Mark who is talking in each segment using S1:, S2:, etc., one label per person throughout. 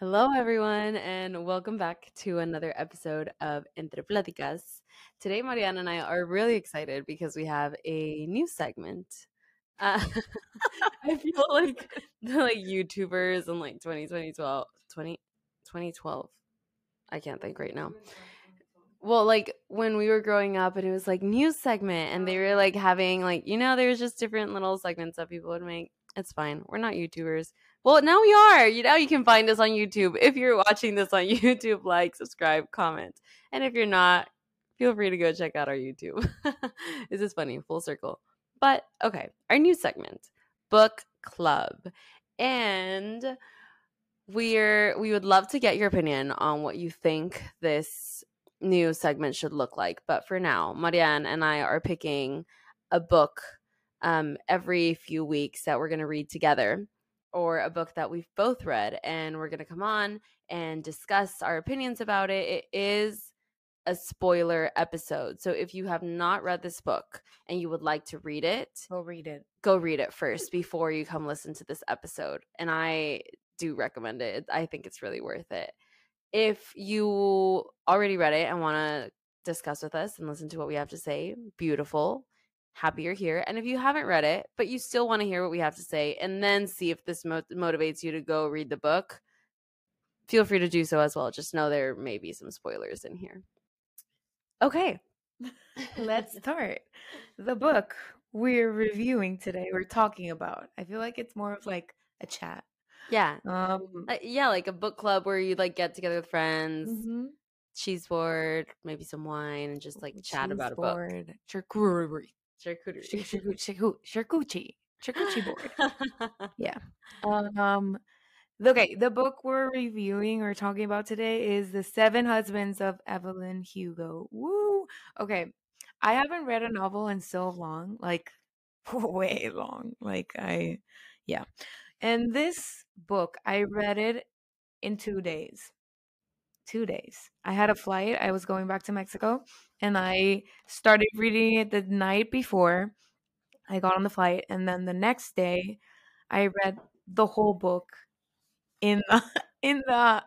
S1: Hello, everyone, and welcome back to another episode of Entre Platicas. Today, Mariana and I are really excited because we have a new segment. Uh, I feel like the like YouTubers in like 2020, 20, 2012. I can't think right now. Well, like when we were growing up and it was like news segment and they were like having like, you know, there's just different little segments that people would make. It's fine. We're not YouTubers. Well, now we are. You know, you can find us on YouTube. If you're watching this on YouTube, like, subscribe, comment. And if you're not, feel free to go check out our YouTube. this is funny, full circle. But okay, our new segment, book club. And we're we would love to get your opinion on what you think this new segment should look like. But for now, Marianne and I are picking a book um, every few weeks that we're going to read together or a book that we've both read and we're going to come on and discuss our opinions about it. It is a spoiler episode. So if you have not read this book and you would like to read it,
S2: go read it.
S1: Go read it first before you come listen to this episode. And I do recommend it. I think it's really worth it. If you already read it and want to discuss with us and listen to what we have to say, beautiful happy you're here. And if you haven't read it, but you still want to hear what we have to say and then see if this mo- motivates you to go read the book, feel free to do so as well. Just know there may be some spoilers in here.
S2: Okay, let's start. The book we're reviewing today, we're talking about. I feel like it's more of like a chat.
S1: Yeah. Um, uh, yeah, like a book club where you like get together with friends. Mm-hmm cheese board, maybe some wine, and just like chat cheese about a board, book.
S2: Charcuterie. Charcuterie. Charcuterie. Charcuterie board. yeah. Um okay, the book we're reviewing or talking about today is The Seven Husbands of Evelyn Hugo. Woo. Okay. I haven't read a novel in so long, like way long. Like I yeah. And this book, I read it in 2 days two days. I had a flight. I was going back to Mexico and I started reading it the night before I got on the flight. And then the next day, I read the whole book in the, in the,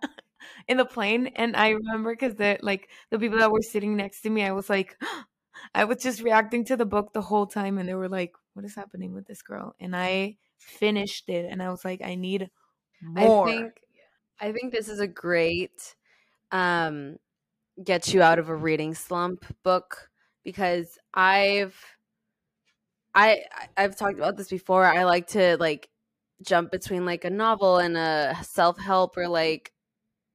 S2: in the plane. And I remember because the, like, the people that were sitting next to me, I was like, I was just reacting to the book the whole time. And they were like, what is happening with this girl? And I finished it and I was like, I need more.
S1: I think, I think this is a great um get you out of a reading slump book because I've I I've talked about this before. I like to like jump between like a novel and a self-help or like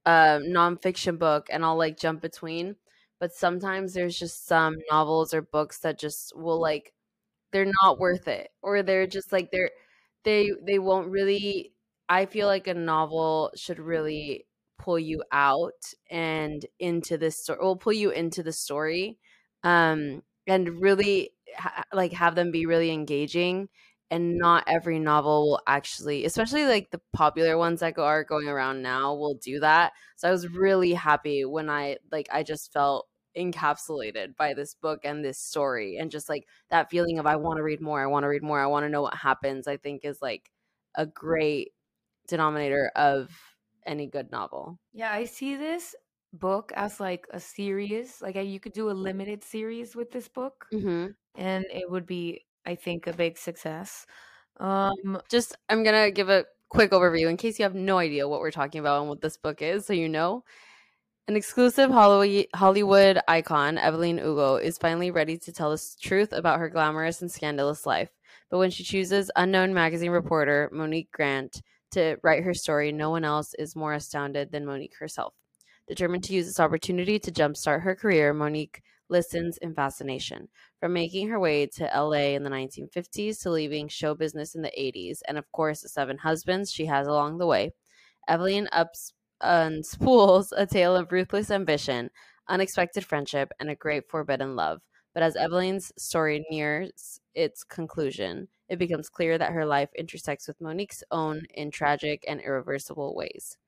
S1: a nonfiction book and I'll like jump between. But sometimes there's just some novels or books that just will like they're not worth it. Or they're just like they're they they won't really I feel like a novel should really pull you out and into this story will pull you into the story um and really ha- like have them be really engaging and not every novel will actually especially like the popular ones that go, are going around now will do that so i was really happy when i like i just felt encapsulated by this book and this story and just like that feeling of i want to read more i want to read more i want to know what happens i think is like a great denominator of any good novel.
S2: Yeah, I see this book as like a series. Like you could do a limited series with this book, mm-hmm. and it would be, I think, a big success.
S1: Um, just I'm gonna give a quick overview in case you have no idea what we're talking about and what this book is, so you know. An exclusive Hollywood icon, Evelyn Hugo, is finally ready to tell the truth about her glamorous and scandalous life. But when she chooses unknown magazine reporter Monique Grant to write her story, no one else is more astounded than Monique herself. Determined to use this opportunity to jumpstart her career, Monique listens in fascination. From making her way to LA in the 1950s to leaving show business in the 80s, and of course, the seven husbands she has along the way, Evelyn ups unspools a tale of ruthless ambition, unexpected friendship, and a great forbidden love. But as Evelyn's story nears its conclusion, it becomes clear that her life intersects with Monique's own in tragic and irreversible ways.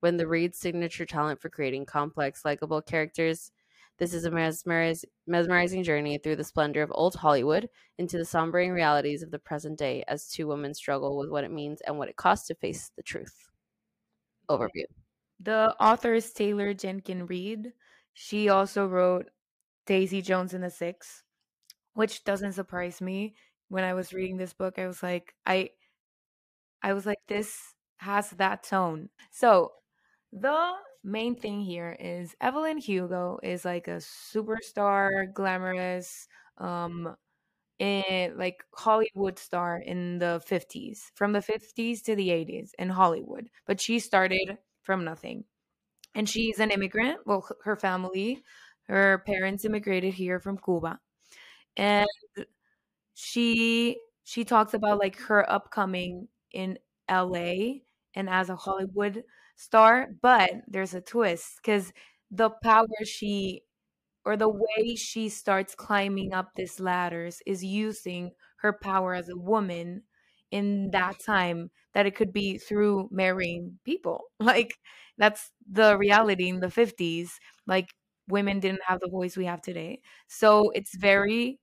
S1: When the Reid's signature talent for creating complex, likable characters, this is a mesmeriz- mesmerizing journey through the splendor of old Hollywood into the sombering realities of the present day as two women struggle with what it means and what it costs to face the truth. Overview.
S2: The author is Taylor Jenkins Reid. She also wrote Daisy Jones and the Six, which doesn't surprise me. When I was reading this book, I was like, I I was like, this has that tone. So the main thing here is Evelyn Hugo is like a superstar, glamorous, um, in like Hollywood star in the 50s, from the 50s to the 80s in Hollywood. But she started from nothing. And she's an immigrant. Well, her family, her parents immigrated here from Cuba. And she she talks about like her upcoming in LA and as a Hollywood star, but there's a twist cuz the power she or the way she starts climbing up these ladders is using her power as a woman in that time that it could be through marrying people. Like that's the reality in the 50s like women didn't have the voice we have today. So it's very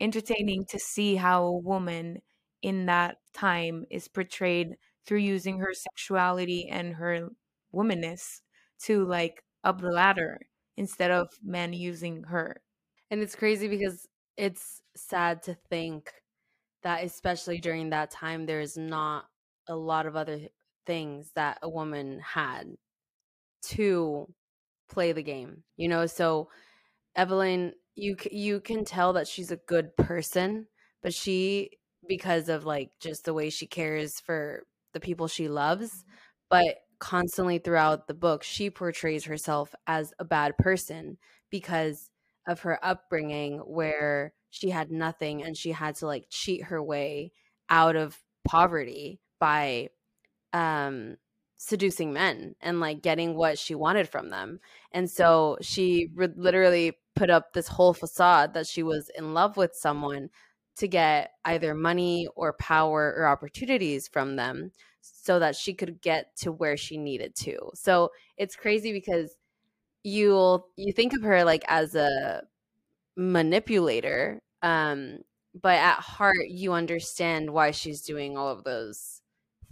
S2: entertaining to see how a woman in that time is portrayed through using her sexuality and her womanness to like up the ladder instead of men using her.
S1: And it's crazy because it's sad to think that especially during that time there's not a lot of other things that a woman had to play the game. You know, so Evelyn you you can tell that she's a good person, but she because of like just the way she cares for the people she loves, but constantly throughout the book she portrays herself as a bad person because of her upbringing where she had nothing and she had to like cheat her way out of poverty by um seducing men and like getting what she wanted from them. And so she re- literally put up this whole facade that she was in love with someone to get either money or power or opportunities from them so that she could get to where she needed to. So it's crazy because you'll you think of her like as a manipulator um but at heart you understand why she's doing all of those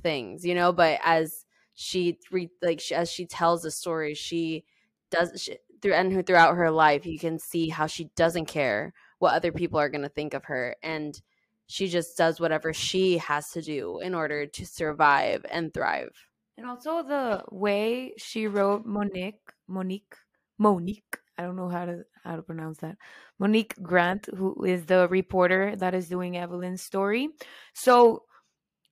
S1: things you know but as she re, like as she tells the story she does she, through and throughout her life you can see how she doesn't care what other people are going to think of her and she just does whatever she has to do in order to survive and thrive.
S2: And also the way she wrote monique monique monique i don't know how to how to pronounce that monique grant who is the reporter that is doing evelyn's story. So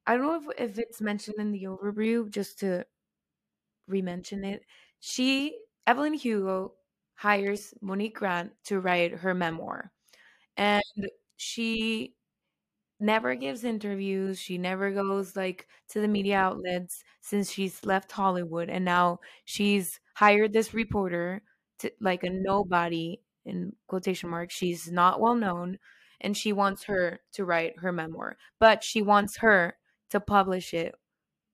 S2: i don't know if, if it's mentioned in the overview just to re-mention it she evelyn hugo hires monique grant to write her memoir and she never gives interviews. She never goes like to the media outlets since she's left Hollywood and now she's hired this reporter to like a nobody in quotation marks. She's not well known and she wants her to write her memoir, but she wants her to publish it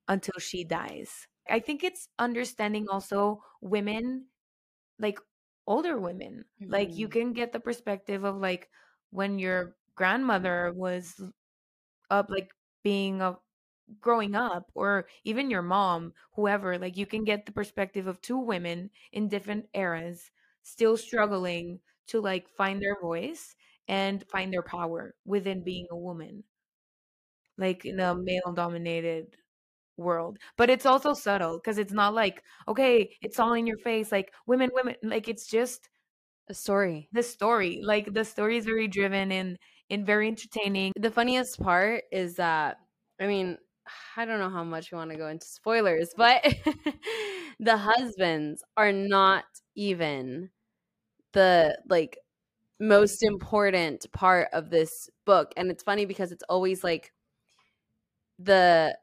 S2: until she dies. I think it's understanding also women like older women. Mm-hmm. Like you can get the perspective of like when your grandmother was up like being a growing up or even your mom whoever like you can get the perspective of two women in different eras still struggling to like find their voice and find their power within being a woman like in a male dominated world but it's also subtle because it's not like okay it's all in your face like women women like it's just
S1: a story.
S2: the story like the story is very driven and and very entertaining.
S1: The funniest part is that i mean i don't know how much we want to go into spoilers but the husbands are not even the like most important part of this book and it's funny because it's always like the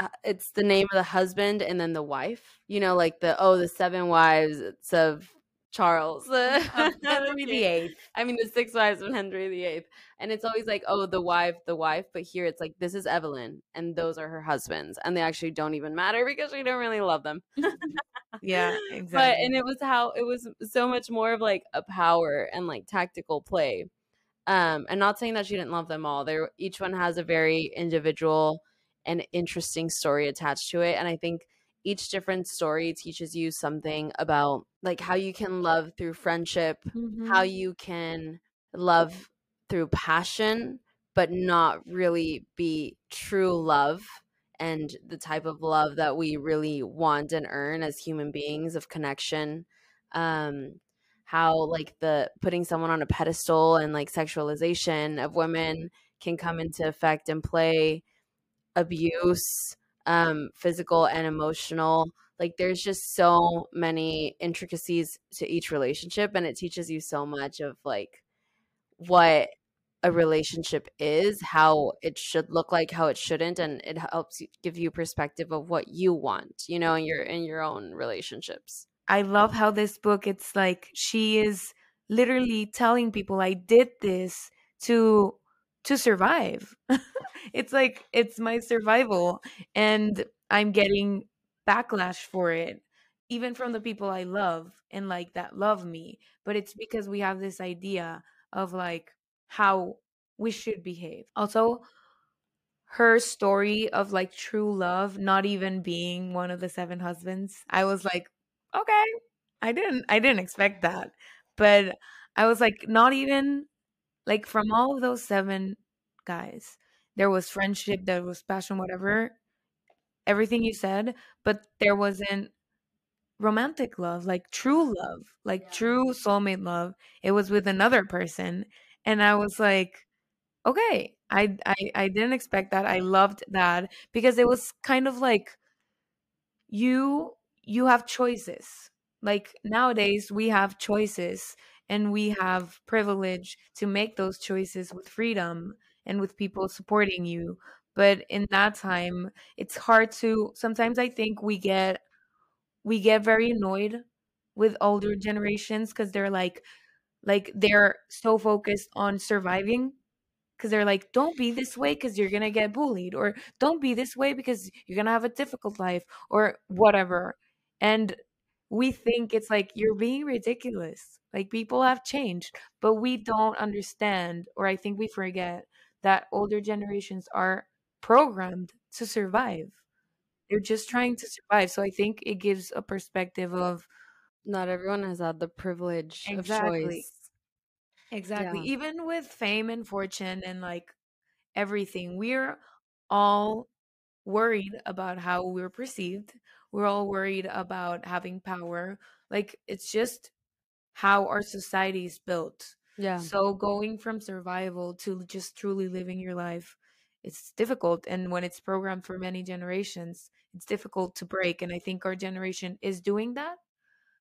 S1: uh, it's the name of the husband and then the wife you know like the oh the seven wives of Charles, Henry VIII. I mean, the six wives of Henry the Eighth, and it's always like, oh, the wife, the wife. But here, it's like this is Evelyn, and those are her husbands, and they actually don't even matter because we don't really love them.
S2: yeah, exactly.
S1: But and it was how it was so much more of like a power and like tactical play. Um, and not saying that she didn't love them all. There, each one has a very individual and interesting story attached to it, and I think each different story teaches you something about like how you can love through friendship,
S2: Mm-hmm.
S1: how you can love through passion, but not really be true love and the type of love that we really want and earn as human beings of connection. Um, how like the putting someone on a pedestal and like sexualization of women can come into effect and play abuse um physical and emotional like there's just so many intricacies to each relationship and it teaches you so much of like what a relationship is how it should look like how it shouldn't and it helps give you perspective of what you want you know in your in your own relationships
S2: I love how this book it's like she is literally telling people I did this to to survive. it's like it's my survival and I'm getting backlash for it even from the people I love and like that love me, but it's because we have this idea of like how we should behave. Also, her story of like true love not even being one of the seven husbands. I was like, okay, I didn't I didn't expect that. But I was like not even like from all of those seven guys, there was friendship, there was passion, whatever, everything you said, but there wasn't romantic love, like true love, like true soulmate love. It was with another person. And I was like, okay, I I, I didn't expect that. I loved that because it was kind of like you you have choices. Like nowadays we have choices and we have privilege to make those choices with freedom and with people supporting you. But in that time, it's hard to sometimes I think we get we get very annoyed with older generations because they're like like they're so focused on surviving because they're like don't be this way because you're gonna get bullied or don't be this way because you're gonna have a difficult life or whatever and we think it's like you're being ridiculous like people have changed but we don't understand or i think we forget that older generations are programmed to survive they're just mm-hmm. trying to survive so i think it gives a perspective of
S1: not everyone has had the privilege
S2: Exactly.
S1: of choice
S2: Exactly.
S1: Yeah.
S2: Even with fame and fortune and like everything, we're all worried about how we're perceived. We're all worried about having power. Like it's just how our society is built.
S1: Yeah
S2: So going from survival to just truly living your life, it's difficult. And when it's programmed for many generations, it's difficult to break. And I think our generation is doing that,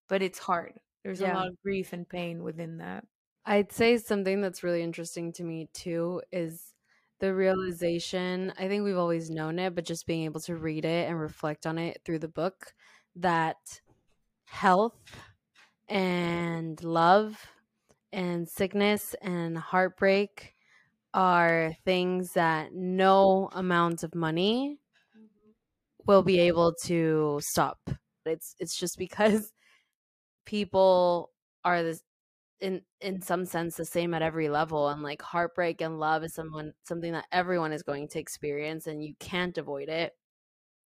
S2: but it's hard. There's
S1: Yeah.
S2: a lot of grief and pain within that.
S1: I'd say something that's really interesting to me too is the realization. I think we've always known it, but just being able to read it and reflect on it through the book that health and love and sickness and heartbreak are things that no amount of money mm-hmm. will be able to stop. It's it's just because people are this in in some sense the same at every level and like heartbreak and love is someone something that everyone is going to experience and you can't avoid it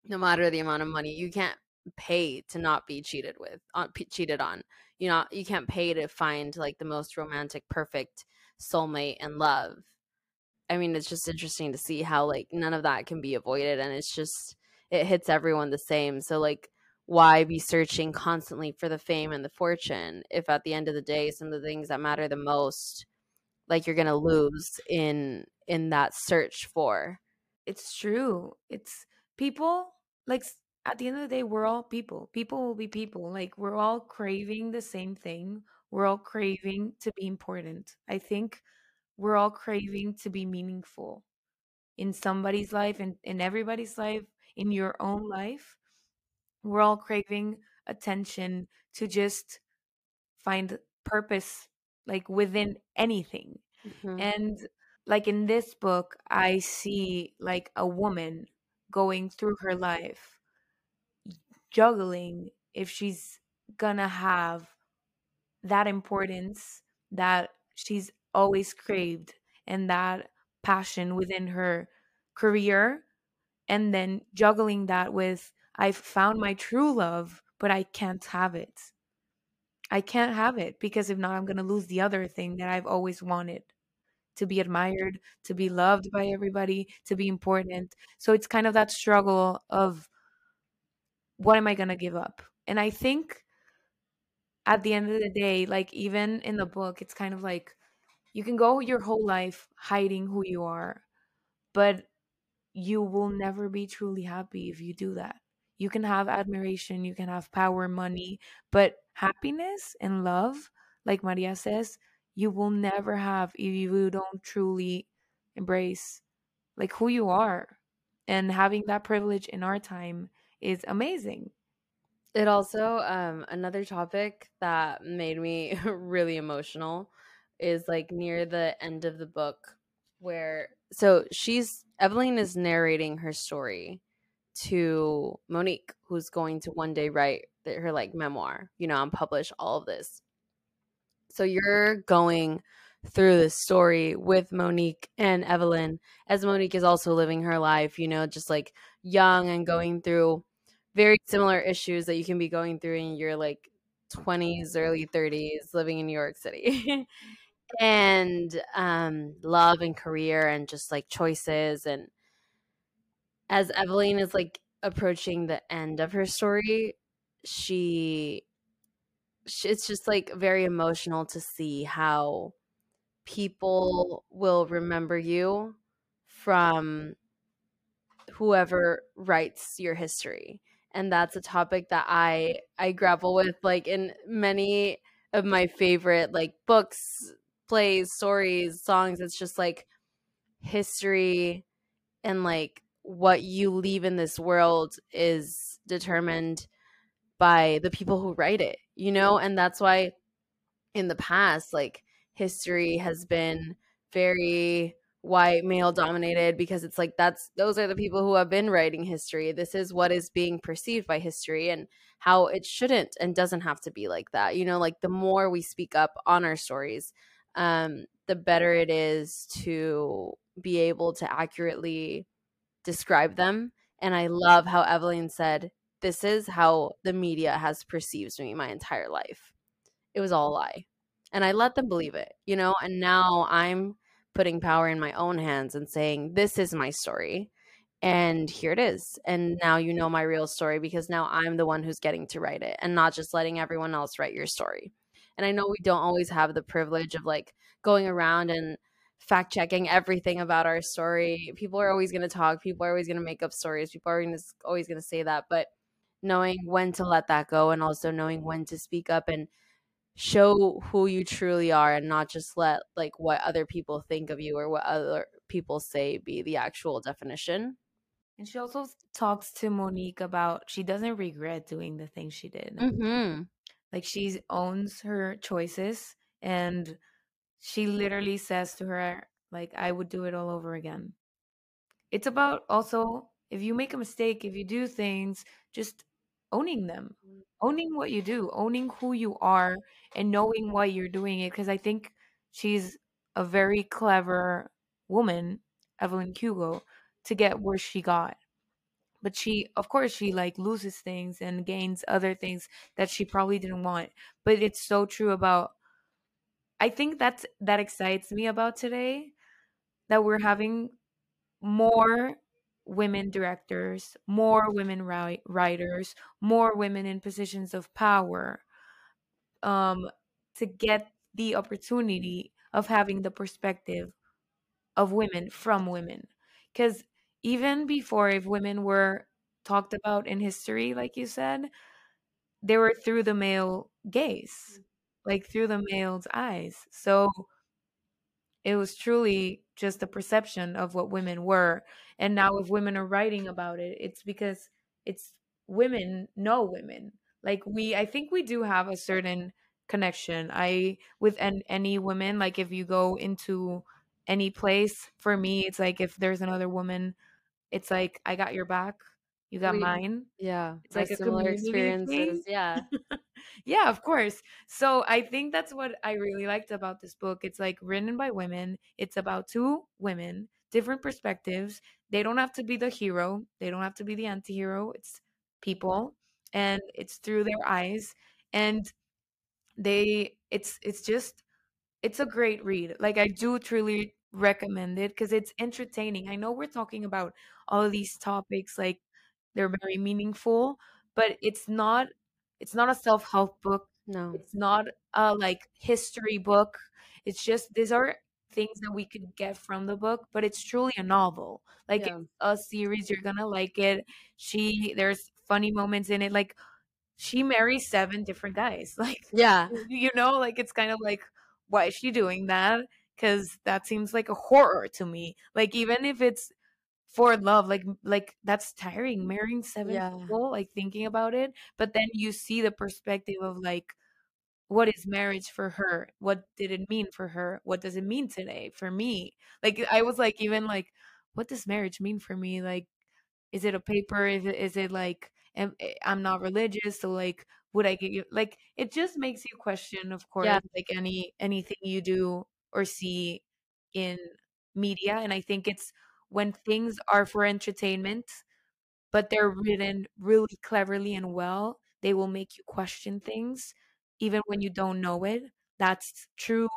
S1: no matter the amount of money you can't pay to not be cheated with on p- cheated on. You know you can't pay to find like the most romantic perfect soulmate and love. I mean it's just interesting to see how like none of that can be avoided and it's just it hits everyone the same. So like why be searching constantly for the fame and the fortune if at the end of the day some of the things that matter the most like you're gonna lose in in that search for?
S2: It's true. It's people like at the end of the day, we're all people. People will be people. Like we're all craving the same thing. We're all craving to be important. I think we're all craving to be meaningful in somebody's life and in everybody's life, in your own life. We're all craving attention to just find purpose like within anything.
S1: Mhm.
S2: And like in this book, I see like a woman going through her life, juggling if she's gonna have that importance that she's always craved and that passion within her career, and then juggling that with I've found my true love, but I can't have it. I can't have it because if not, I'm going to lose the other thing that I've always wanted to be admired, to be loved by everybody, to be important. So it's kind of that struggle of what am I going to give up? And I think at the end of the day, like even in the book, it's kind of like you can go your whole life hiding who you are, but you will never be truly happy if you do that. You can have admiration, you can have power, money, but happiness and love, like Maria says, you will never have if you don't truly embrace like who you are. And having that privilege in our time is amazing.
S1: It also um another topic that made me really emotional is like near the end of the book where so she's Evelyn is narrating her story to Monique, who's going to one day write her like memoir, you know, and publish all of this. So you're going through this story with Monique and Evelyn, as Monique is also living her life, you know, just like young and going through very similar issues that you can be going through in your like 20s, early 30s, living in New York City. and um, love and career and just like choices and as Evelyn is like approaching the end of her story, she, she it's just like very emotional to see how people will remember you from whoever writes your history and that's a topic that i i grapple with like in many of my favorite like books plays stories songs it's just like history and like what you leave in this world is determined by the people who write it, you know? And that's why in the past, like history has been very white male dominated because it's like that's those are the people who have been writing history. This is what is being perceived by history and how it shouldn't and doesn't have to be like that. You know, like the more we speak up on our stories, um, the better it is to be able to accurately describe them. And I love how Evelyn said, This is how the media has perceived me my entire life. It was all a lie. And I let them believe it, you know? And now I'm putting power in my own hands and saying, This is my story. And here it is. And now you know my real story because now I'm the one who's getting to write it and not just letting everyone else write your story. And I know we don't always have the privilege of like going around and fact checking everything about our story. People are always going to talk. People are always going to make up stories. People are always going to say that. But knowing when to let that go and also knowing when to speak up and show who you truly are and not just let like what other people think of you or what other people say be the actual definition.
S2: And she also talks to Monique about she doesn't regret doing the things she did.
S1: Mm-hmm.
S2: Like she owns her choices and she literally says to her like i would do it all over again it's about also if you make a mistake if you do things just owning them mm. owning what you do owning who you are and knowing why you're doing it because i think she's a very clever woman evelyn hugo to get where she got. But she of course she like loses things and gains other things that she probably didn't want but it's so true about I think that's that excites me about today that we're having more women directors, more women ri- writers, more women in positions of power um to get the opportunity of having the perspective of women from women. Cuz even before if women were talked about in history like you said they were through the male gaze like through the male's eyes. So it was truly just a perception of what women were. And now if women are writing about it, it's because it's women know women. Like we I think we do have a certain connection. I with an, any women, like if you go into any place, for me it's like if there's another woman, it's like I got your back you got we, mine.
S1: Yeah.
S2: It's like a similar experiences.
S1: Thing. Yeah.
S2: yeah, of course. So I think that's what I really liked about this book. It's like written by women. It's about two women, different perspectives. They don't have to be the hero. They don't have to be the anti-hero. It's people and it's through their eyes and they it's it's just it's a great read like i do truly recommend it because it's entertaining i know we're talking about all of these topics like they're very meaningful but it's not it's not a self-help book.
S1: No.
S2: it's not a like history book. It's just these are things that we could get from the book but it's truly a novel. Like
S1: Yeah.
S2: a series you're gonna like it. She there's funny moments in it like she marries seven different guys. Like
S1: Yeah.
S2: you know like it's kind of like why is she doing that? Because that seems like a horror to me. Like even if it's for love like like that's tiring marrying seven
S1: Yeah.
S2: people like thinking about it but then you see the perspective of like what is marriage for her? What did it mean for her? What does it mean today for me? Like i was like even like what does marriage mean for me? Like is it a paper? Is it, is it like am, eh, i'm not religious so like would i get you? Like it just makes you question of course
S1: Yeah.
S2: like any anything you do or see in media and i think it's when things are for entertainment but they're written really cleverly and well they will make you question things even when you don't know it. That's true.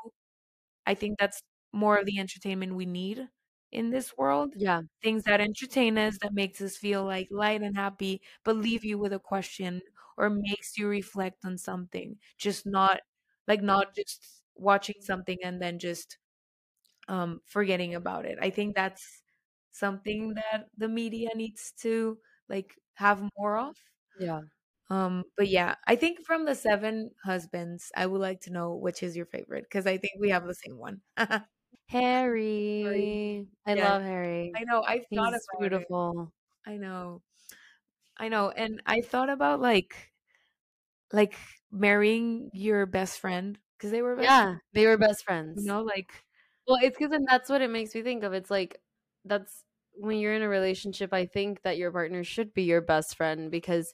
S2: I think that's more of the entertainment we need in this world.
S1: Yeah.
S2: things that entertain us that makes us feel like light and happy but leave you with a question or makes you reflect on something. Just not like not just watching something and then just um forgetting about it. I think that's something that the media needs to like have more of
S1: Yeah.
S2: um but yeah i think from the seven husbands i would like to know which is your favorite because i think we have the same one
S1: Harry. I
S2: Yeah.
S1: love Harry.
S2: i know i've
S1: He's
S2: thought about it
S1: beautiful.
S2: I know. I know. And I thought about like like marrying your best friend because they were best
S1: Yeah, they were best
S2: friends,
S1: friends.
S2: you know, like
S1: Well, it's because then that's what it makes me think of. It's like that's when you're in a relationship, I think that your partner should be your best friend because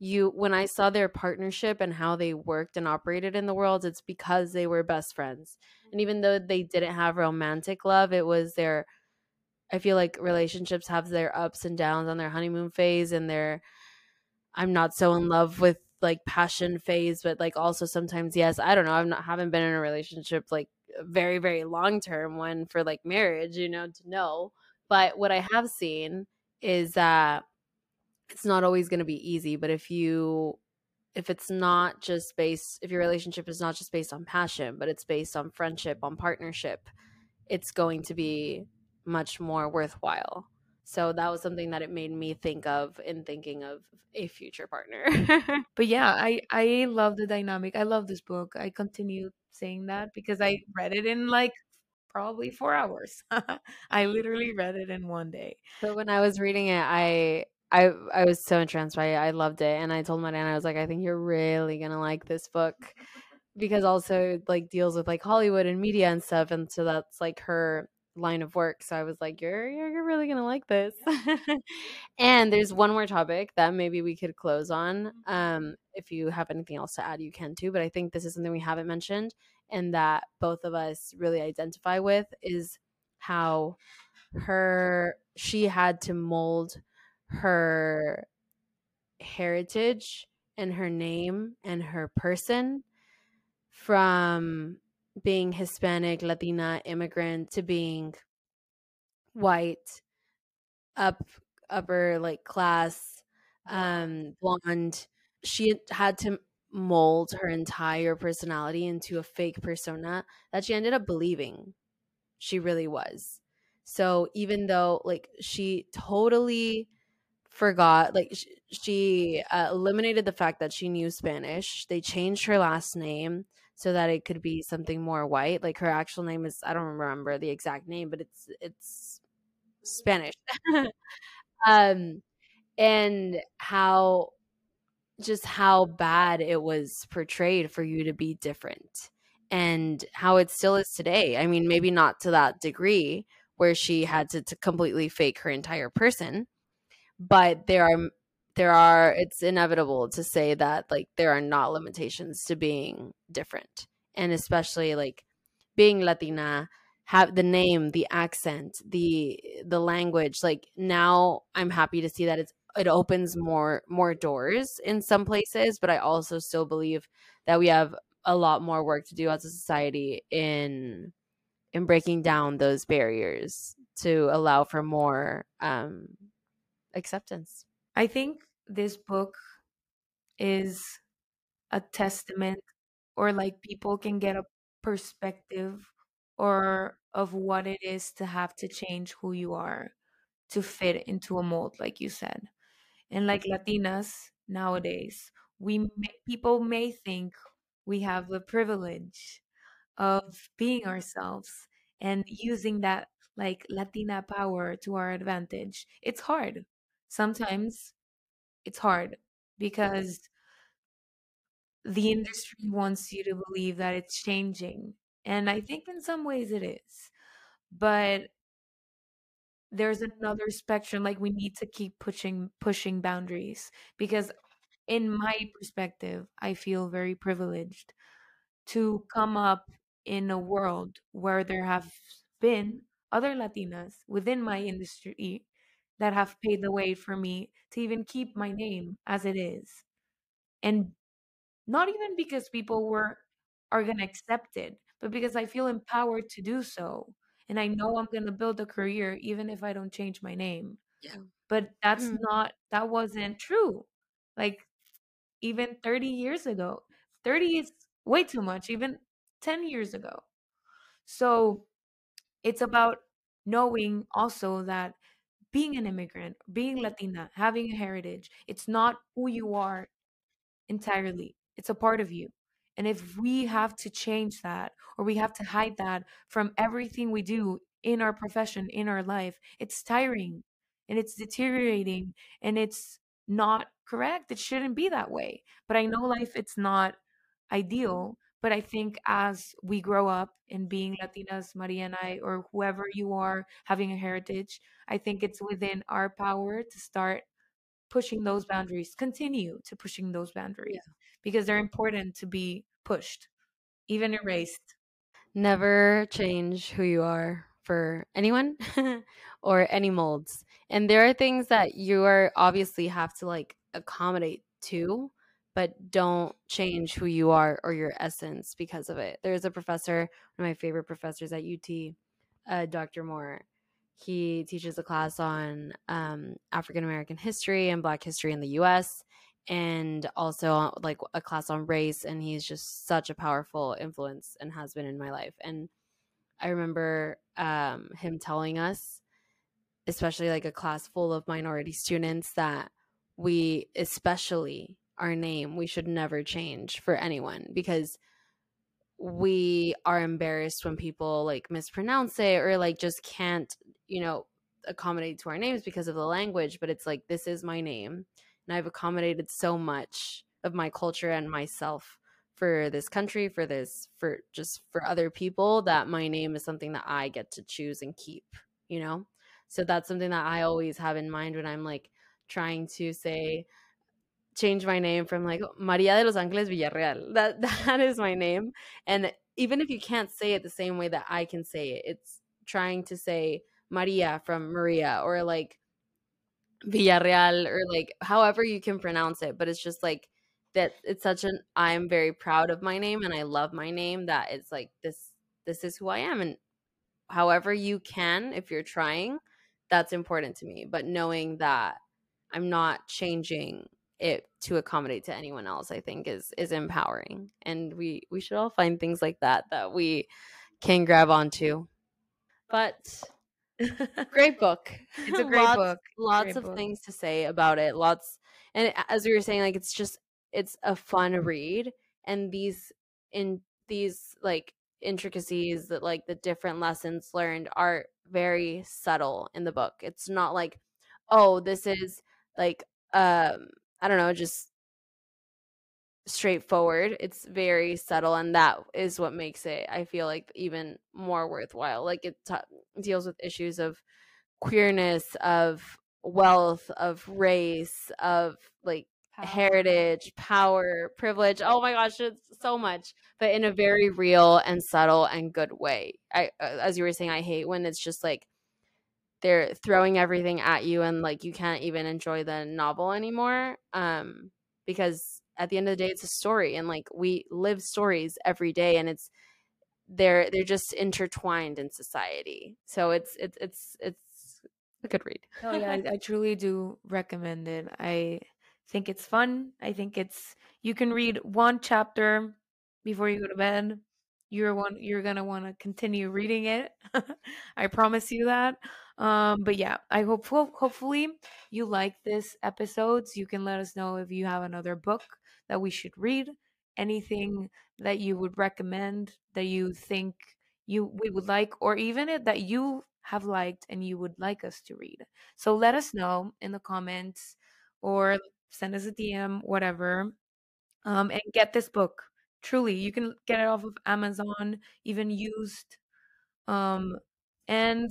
S1: you when I saw their partnership and how they worked and operated in the world, it's because they were best friends. And even though they didn't have romantic love, it was their I feel like relationships have their ups and downs on their honeymoon phase and their I'm not so in love with like passion phase, but like also sometimes yes, I don't know. I'm not haven't been in a relationship like very very long term one for like marriage, you know, to know. But what I have seen is that it's not always going to be easy, but if you if it's not just based if your relationship is not just based on passion, but it's based on friendship, on partnership, it's going to be much more worthwhile. So that was something that it made me think of in thinking of a future partner.
S2: but yeah, I I love the dynamic. I love this book. I continue saying that because I read it in like probably 4 hours. I literally read it in one day.
S1: so when I was reading it, I I I was so entranced by it. I loved it, and I told my dad I was like, I think you're really gonna like this book because also it, like deals with like Hollywood and media and stuff, and so that's like her line of work. So I was like, you're you're, you're really gonna like this. and there's one more topic that maybe we could close on. Um, if you have anything else to add, you can too. But I think this is something we haven't mentioned and that both of us really identify with is how her she had to mold her heritage and her name and her person from being Hispanic, Latina, immigrant to being white, up upper like class, um, blonde. She had to mold her entire personality into a fake persona that she ended up believing she really was. So even though like she totally forgot like sh- she uh, eliminated the fact that she knew Spanish. They changed her last name so that it could be something more white. Like her actual name is I don't remember the exact name, but it's it's Spanish. um and how just how bad it was portrayed for you to be different and how it still is today. I mean, maybe not to that degree where she had to, to completely fake her entire person, but there are there are it's inevitable to say that like there are not limitations to being different and especially like being latina have the name the accent the the language like now i'm happy to see that it's it opens more more doors in some places but i also still believe that we have a lot more work to do as a society in in breaking down those barriers to allow for more um acceptance.
S2: I think this book is a testament or like people can get a perspective or of what it is to have to change who you are to fit into a mold like you said and like latinas nowadays we may, people may think we have the privilege of being ourselves and using that like latina power to our advantage. It's hard. Sometimes it's hard because the industry wants you to believe that it's changing and i think in some ways it is but there's another spectrum like we need to keep pushing pushing boundaries because in my perspective i feel very privileged to come up in a world where there have been other latinas within my industry that have paved the way for me to even keep my name as it is. And not even because people were are going to accept it but because i feel empowered to do so and I know I'm going to build a career even if I don't change my name.
S1: Yeah.
S2: But that's mm. not that wasn't true. Like even 30 years ago. 30 is way too much, even 10 years ago. So it's about knowing also that being an immigrant, being Latina, having a heritage, it's not who you are entirely. It's a part of you. And if we have to change that or we have to hide that from everything we do in our profession, in our life, it's tiring and it's deteriorating and it's not correct. It shouldn't be that way. But I know life, it's not ideal. But I think as we grow up and being Latinas, Maria and I, or whoever you are, having a heritage, I think it's within our power to start pushing those boundaries, continue to pushing those boundaries yeah. because they're important to be pushed, even erased.
S1: Never change who you are for anyone or any molds. And there are things that you are obviously have to like accommodate to, but don't change who you are or your essence because of it. There's a professor, one of my favorite professors at UT, uh, Dr. Moore he teaches a class on um, African American history and Black history in the U.S. and also like a class on race. And he's just such a powerful influence and has been in my life. And I remember um, him telling us, especially like a class full of minority students, that we, especially our name, we should never change for anyone because we are embarrassed when people like mispronounce it or like just can't you know accommodate to our names because of the language but it's like this is my name and i've accommodated so much of my culture and myself for this country for this for just for other people that my name is something that i get to choose and keep you know so that's something that i always have in mind when i'm like trying to say change my name from like Maria de los Ángeles Villarreal. That that is my name. And even if you can't say it the same way that I can say it, it's trying to say Maria from Maria or like Villarreal or like however you can pronounce it. But it's just like that it's such an I'm very proud of my name and I love my name that it's like this this is who I am. And however you can, if you're trying, that's important to me. But knowing that I'm not changing it to accommodate to anyone else i think is is empowering and we we should all find things like that that we can grab onto but great book
S2: it's a great
S1: lots,
S2: book
S1: lots
S2: great
S1: of
S2: book.
S1: things to say about it lots and as we were saying like it's just it's a fun read and these in these like intricacies that like the different lessons learned are very subtle in the book it's not like oh this is like um I don't know, just straightforward. It's very subtle, and that is what makes it, I feel like, even more worthwhile. Like it t- deals with issues of queerness, of wealth, of race, of like power. heritage, power, privilege. Oh my gosh, it's so much, but in a very real and subtle and good way. I, uh, as you were saying, I hate when it's just like they're throwing everything at you and like you can't even enjoy the novel anymore um because at the end of the day it's a story and like we live stories every day and it's they're they're just intertwined in society. So it's it's it's it's a good read.
S2: Oh yeah I, I truly do recommend it. I think it's fun. I think it's you can read one chapter before you go to bed. You're one you're gonna want to continue reading it. I promise you that. Um but yeah i hope hopefully you like this episodes. You can let us know if you have another book that we should read anything that you would recommend that you think you we would like or even it that you have liked and you would like us to read. So let us know in the comments or send us a dm whatever um and get this book. Truly you can get it off of amazon even used um and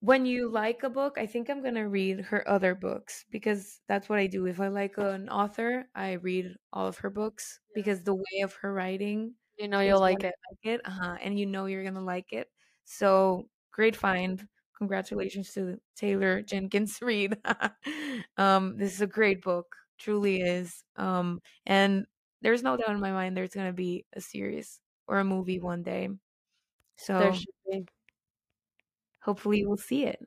S2: when you like a book i think i'm going to read her other books because that's what i do. If i like an author i read all of her books because the way of her writing
S1: you know you'll like it.
S2: like it uh-huh, and you know you're going to like it. So great find. Congratulations to taylor jenkins reid. Um this is a great book truly is um and there's no doubt in my mind there's going to be a series or a movie one day. So hopefully we'll see it.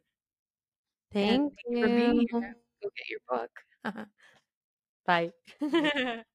S1: Thank,
S2: thank you for being here. Go get your book.
S1: Bye.